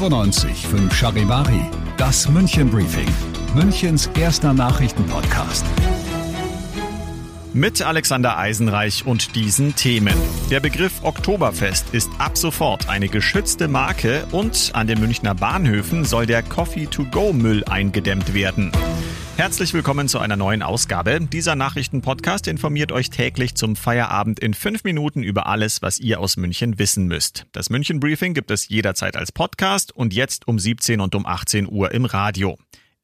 95 5 Charivari, das München Briefing, Münchens erster Nachrichtenpodcast. Mit Alexander Eisenreich und diesen Themen. Der Begriff Oktoberfest ist ab sofort eine geschützte Marke und an den Münchner Bahnhöfen soll der Coffee-to-Go-Müll eingedämmt werden. Herzlich willkommen zu einer neuen Ausgabe. Dieser Nachrichtenpodcast informiert euch täglich zum Feierabend in fünf Minuten über alles, was ihr aus München wissen müsst. Das München Briefing gibt es jederzeit als Podcast und jetzt um 17 und um 18 Uhr im Radio.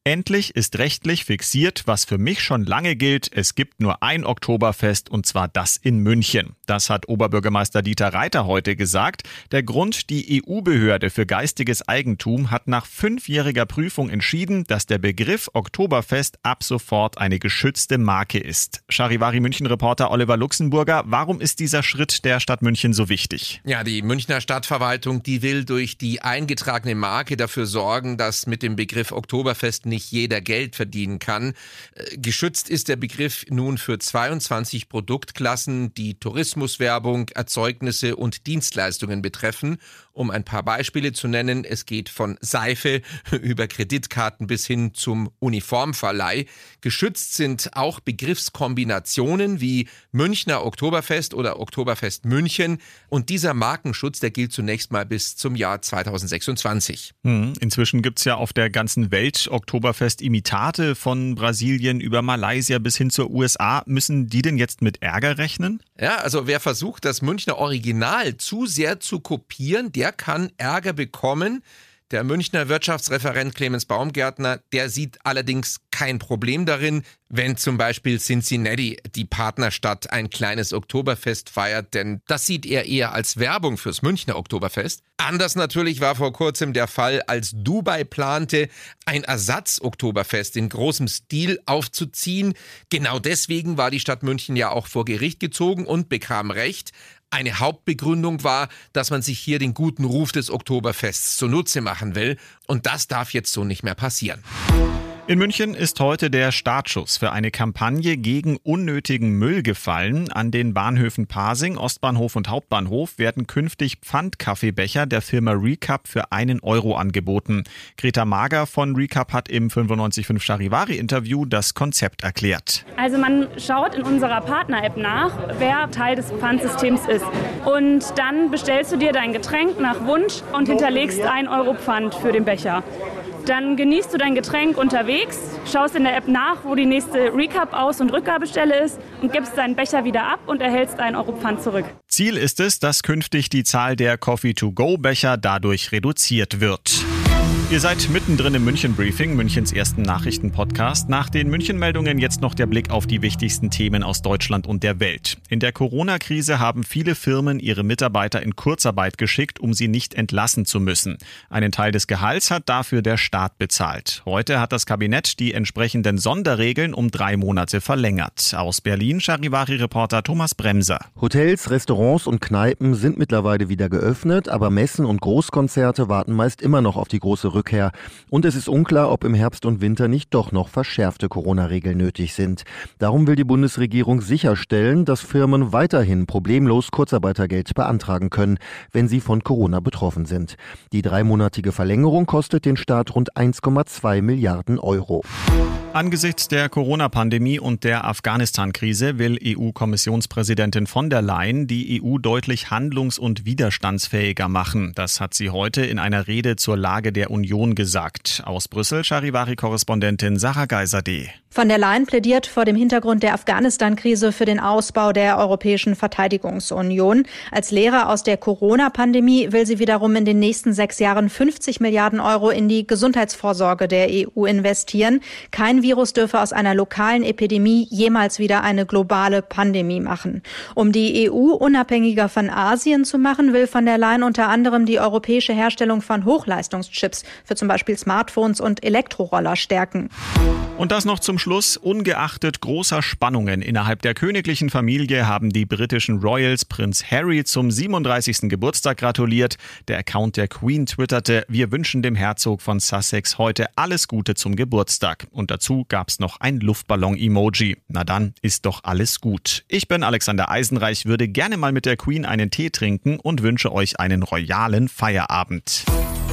Endlich ist rechtlich fixiert, was für mich schon lange gilt. Es gibt nur ein Oktoberfest und zwar das in München. Das hat Oberbürgermeister Dieter Reiter heute gesagt. Der Grund, die EU-Behörde für geistiges Eigentum hat nach fünfjähriger Prüfung entschieden, dass der Begriff Oktoberfest ab sofort eine geschützte Marke ist. Charivari München-Reporter Oliver Luxemburger, warum ist dieser Schritt der Stadt München so wichtig? Ja, die Münchner Stadtverwaltung, die will durch die eingetragene Marke dafür sorgen, dass mit dem Begriff Oktoberfest nicht nicht jeder Geld verdienen kann. Äh, geschützt ist der Begriff nun für 22 Produktklassen, die Tourismuswerbung, Erzeugnisse und Dienstleistungen betreffen. Um ein paar Beispiele zu nennen, es geht von Seife über Kreditkarten bis hin zum Uniformverleih. Geschützt sind auch Begriffskombinationen wie Münchner Oktoberfest oder Oktoberfest München. Und dieser Markenschutz, der gilt zunächst mal bis zum Jahr 2026. Hm, inzwischen gibt es ja auf der ganzen Welt Oktober Oktoberfest Imitate von Brasilien über Malaysia bis hin zur USA. Müssen die denn jetzt mit Ärger rechnen? Ja, also wer versucht, das Münchner Original zu sehr zu kopieren, der kann Ärger bekommen. Der Münchner Wirtschaftsreferent Clemens Baumgärtner, der sieht allerdings kein Problem darin, wenn zum Beispiel Cincinnati, die Partnerstadt, ein kleines Oktoberfest feiert, denn das sieht er eher als Werbung fürs Münchner Oktoberfest. Anders natürlich war vor kurzem der Fall, als Dubai plante, ein Ersatz-Oktoberfest in großem Stil aufzuziehen. Genau deswegen war die Stadt München ja auch vor Gericht gezogen und bekam Recht. Eine Hauptbegründung war, dass man sich hier den guten Ruf des Oktoberfests zunutze machen will. Und das darf jetzt so nicht mehr passieren. In München ist heute der Startschuss für eine Kampagne gegen unnötigen Müll gefallen. An den Bahnhöfen Pasing, Ostbahnhof und Hauptbahnhof werden künftig Pfandkaffeebecher der Firma Recap für einen Euro angeboten. Greta Mager von Recap hat im 955 Charivari Interview das Konzept erklärt. Also man schaut in unserer Partner-App nach, wer Teil des Pfandsystems ist. Und dann bestellst du dir dein Getränk nach Wunsch und hinterlegst ein Euro Pfand für den Becher. Dann genießt du dein Getränk unterwegs, schaust in der App nach, wo die nächste Recap-Aus- und Rückgabestelle ist und gibst deinen Becher wieder ab und erhältst einen Euro Pfand zurück. Ziel ist es, dass künftig die Zahl der Coffee-to-Go-Becher dadurch reduziert wird. Ihr seid mittendrin im München Briefing, Münchens ersten Nachrichtenpodcast. Nach den München-Meldungen jetzt noch der Blick auf die wichtigsten Themen aus Deutschland und der Welt. In der Corona-Krise haben viele Firmen ihre Mitarbeiter in Kurzarbeit geschickt, um sie nicht entlassen zu müssen. Einen Teil des Gehalts hat dafür der Staat bezahlt. Heute hat das Kabinett die entsprechenden Sonderregeln um drei Monate verlängert. Aus Berlin Charivari-Reporter Thomas Bremser. Hotels, Restaurants und Kneipen sind mittlerweile wieder geöffnet, aber Messen und Großkonzerte warten meist immer noch auf die große Rückkehr. Und es ist unklar, ob im Herbst und Winter nicht doch noch verschärfte Corona-Regeln nötig sind. Darum will die Bundesregierung sicherstellen, dass Firmen weiterhin problemlos Kurzarbeitergeld beantragen können, wenn sie von Corona betroffen sind. Die dreimonatige Verlängerung kostet den Staat rund 1,2 Milliarden Euro. Angesichts der Corona-Pandemie und der Afghanistan-Krise will EU-Kommissionspräsidentin von der Leyen die EU deutlich handlungs- und widerstandsfähiger machen. Das hat sie heute in einer Rede zur Lage der Union gesagt. Aus Brüssel Charivari-Korrespondentin Sarah Geiser-D. Von der Leyen plädiert vor dem Hintergrund der Afghanistan-Krise für den Ausbau der Europäischen Verteidigungsunion. Als Lehrer aus der Corona-Pandemie will sie wiederum in den nächsten sechs Jahren 50 Milliarden Euro in die Gesundheitsvorsorge der EU investieren. Kein Virus dürfe aus einer lokalen Epidemie jemals wieder eine globale Pandemie machen. Um die EU unabhängiger von Asien zu machen, will von der Leyen unter anderem die europäische Herstellung von Hochleistungschips für zum Beispiel Smartphones und Elektroroller stärken. Und das noch zum Schluss. Ungeachtet großer Spannungen innerhalb der königlichen Familie haben die britischen Royals Prinz Harry zum 37. Geburtstag gratuliert. Der Account der Queen twitterte, wir wünschen dem Herzog von Sussex heute alles Gute zum Geburtstag. Und dazu gab's noch ein Luftballon-Emoji. Na dann ist doch alles gut. Ich bin Alexander Eisenreich, würde gerne mal mit der Queen einen Tee trinken und wünsche euch einen royalen Feierabend.